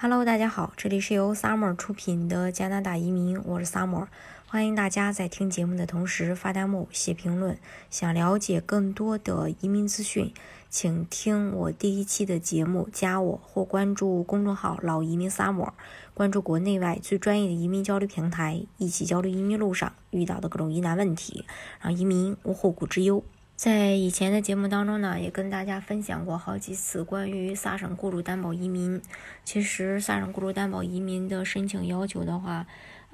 Hello，大家好，这里是由 Summer 出品的加拿大移民，我是 Summer，欢迎大家在听节目的同时发弹幕、写评论。想了解更多的移民资讯，请听我第一期的节目，加我或关注公众号“老移民 Summer”，关注国内外最专业的移民交流平台，一起交流移民路上遇到的各种疑难问题，让移民无后顾之忧。在以前的节目当中呢，也跟大家分享过好几次关于萨省雇主担保移民。其实萨省雇主担保移民的申请要求的话，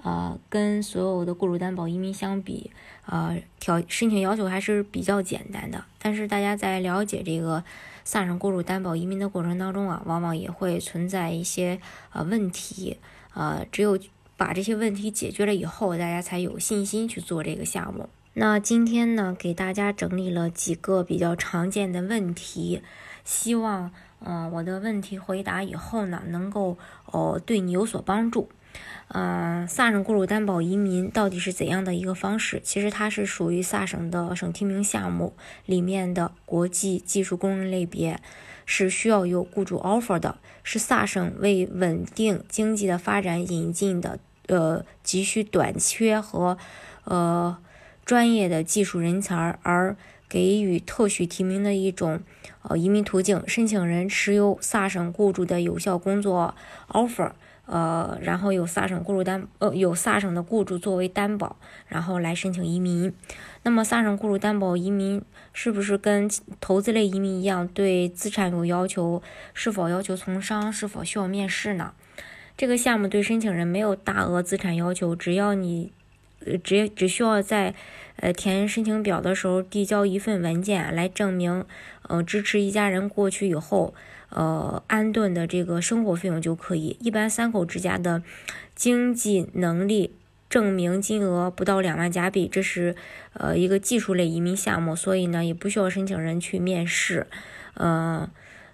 呃，跟所有的雇主担保移民相比，呃，条申请要求还是比较简单的。但是大家在了解这个萨省雇主担保移民的过程当中啊，往往也会存在一些呃问题，呃，只有把这些问题解决了以后，大家才有信心去做这个项目。那今天呢，给大家整理了几个比较常见的问题，希望，嗯，我的问题回答以后呢，能够哦对你有所帮助。嗯，萨省雇主担保移民到底是怎样的一个方式？其实它是属于萨省的省提名项目里面的国际技术工人类别，是需要有雇主 offer 的，是萨省为稳定经济的发展引进的，呃，急需短缺和，呃。专业的技术人才而给予特许提名的一种呃移民途径，申请人持有萨省雇主的有效工作 offer，呃，然后有萨省雇主担呃有萨省的雇主作为担保，然后来申请移民。那么萨省雇主担保移民是不是跟投资类移民一样，对资产有要求？是否要求从商？是否需要面试呢？这个项目对申请人没有大额资产要求，只要你。呃，只只需要在呃填申请表的时候递交一份文件来证明，呃支持一家人过去以后，呃安顿的这个生活费用就可以。一般三口之家的经济能力证明金额不到两万加币，这是呃一个技术类移民项目，所以呢也不需要申请人去面试。呃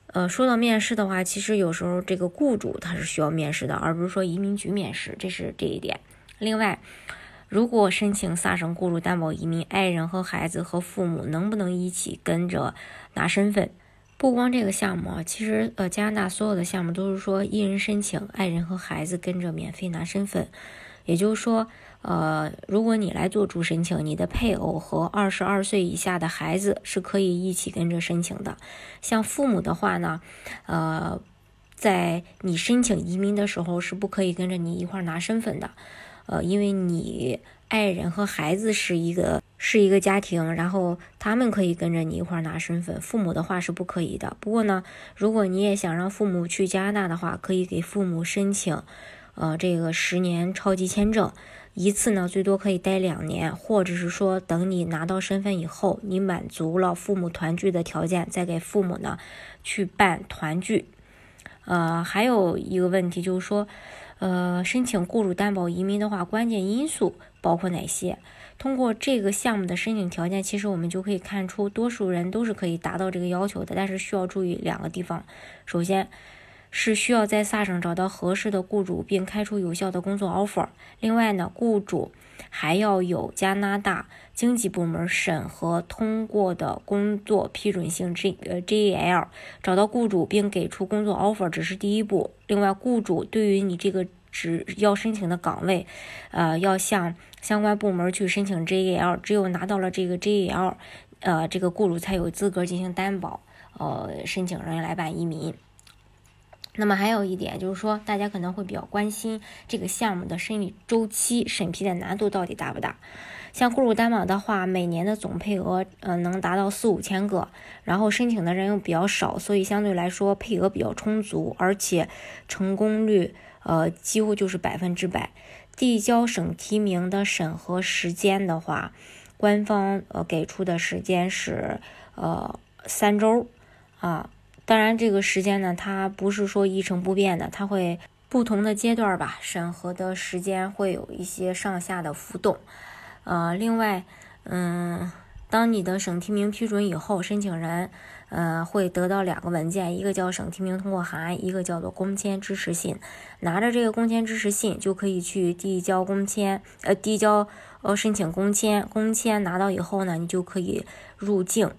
呃，说到面试的话，其实有时候这个雇主他是需要面试的，而不是说移民局面试，这是这一点。另外。如果申请萨省雇主担保移民，爱人和孩子和父母能不能一起跟着拿身份？不光这个项目啊，其实呃加拿大所有的项目都是说一人申请，爱人和孩子跟着免费拿身份。也就是说，呃，如果你来做主申请，你的配偶和二十二岁以下的孩子是可以一起跟着申请的。像父母的话呢，呃，在你申请移民的时候是不可以跟着你一块拿身份的。呃，因为你爱人和孩子是一个是一个家庭，然后他们可以跟着你一块拿身份，父母的话是不可以的。不过呢，如果你也想让父母去加拿大的话，可以给父母申请，呃，这个十年超级签证，一次呢最多可以待两年，或者是说等你拿到身份以后，你满足了父母团聚的条件，再给父母呢去办团聚。呃，还有一个问题就是说。呃，申请雇主担保移民的话，关键因素包括哪些？通过这个项目的申请条件，其实我们就可以看出，多数人都是可以达到这个要求的。但是需要注意两个地方，首先是需要在萨省找到合适的雇主，并开出有效的工作 offer。另外呢，雇主还要有加拿大经济部门审核通过的工作批准性 J 呃 JAL。找到雇主并给出工作 offer 只是第一步。另外，雇主对于你这个只要申请的岗位，呃，要向相关部门去申请 JAL，只有拿到了这个 JAL，呃，这个雇主才有资格进行担保，呃，申请人来办移民。那么还有一点就是说，大家可能会比较关心这个项目的审理周期、审批的难度到底大不大？像雇主担保的话，每年的总配额，呃，能达到四五千个，然后申请的人又比较少，所以相对来说配额比较充足，而且成功率。呃，几乎就是百分之百。递交省提名的审核时间的话，官方呃给出的时间是呃三周啊。当然，这个时间呢，它不是说一成不变的，它会不同的阶段吧，审核的时间会有一些上下的浮动。呃，另外，嗯，当你的省提名批准以后，申请人。呃，会得到两个文件，一个叫省提名通过函，一个叫做工签支持信。拿着这个工签支持信，就可以去递交工签，呃，递交呃申请工签。工签拿到以后呢，你就可以入境。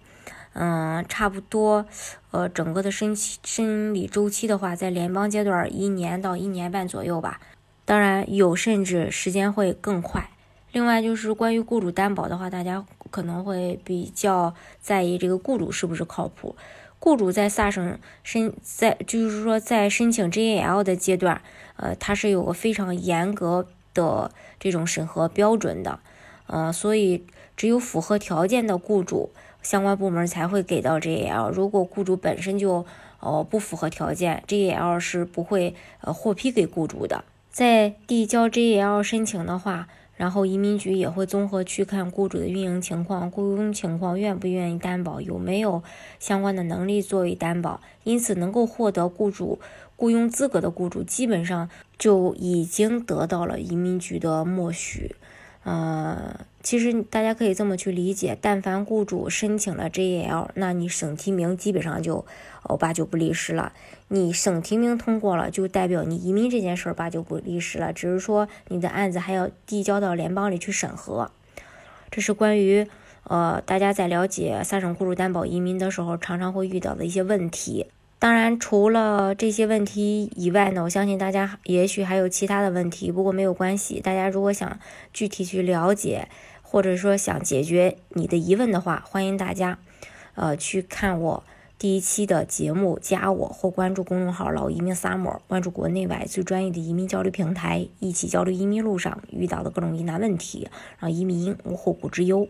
嗯，差不多，呃，整个的生生理周期的话，在联邦阶段一年到一年半左右吧。当然有，甚至时间会更快。另外就是关于雇主担保的话，大家可能会比较在意这个雇主是不是靠谱。雇主在萨省申在就是说在申请 JAL 的阶段，呃，它是有个非常严格的这种审核标准的，呃，所以只有符合条件的雇主，相关部门才会给到 JL。如果雇主本身就呃不符合条件，JL 是不会呃获批给雇主的。在递交 JL 申请的话。然后移民局也会综合去看雇主的运营情况、雇佣情况，愿不愿意担保，有没有相关的能力作为担保。因此，能够获得雇主雇佣资格的雇主，基本上就已经得到了移民局的默许。呃，其实大家可以这么去理解：但凡雇主申请了 JAL，那你省提名基本上就哦八九不离十了。你省提名通过了，就代表你移民这件事儿八九不离十了。只是说你的案子还要递交到联邦里去审核。这是关于呃大家在了解三省雇主担保移民的时候常常会遇到的一些问题。当然，除了这些问题以外呢，我相信大家也许还有其他的问题，不过没有关系。大家如果想具体去了解，或者说想解决你的疑问的话，欢迎大家，呃，去看我第一期的节目，加我或关注公众号“老移民 summer”，关注国内外最专业的移民交流平台，一起交流移民路上遇到的各种疑难问题，让移民无后顾之忧。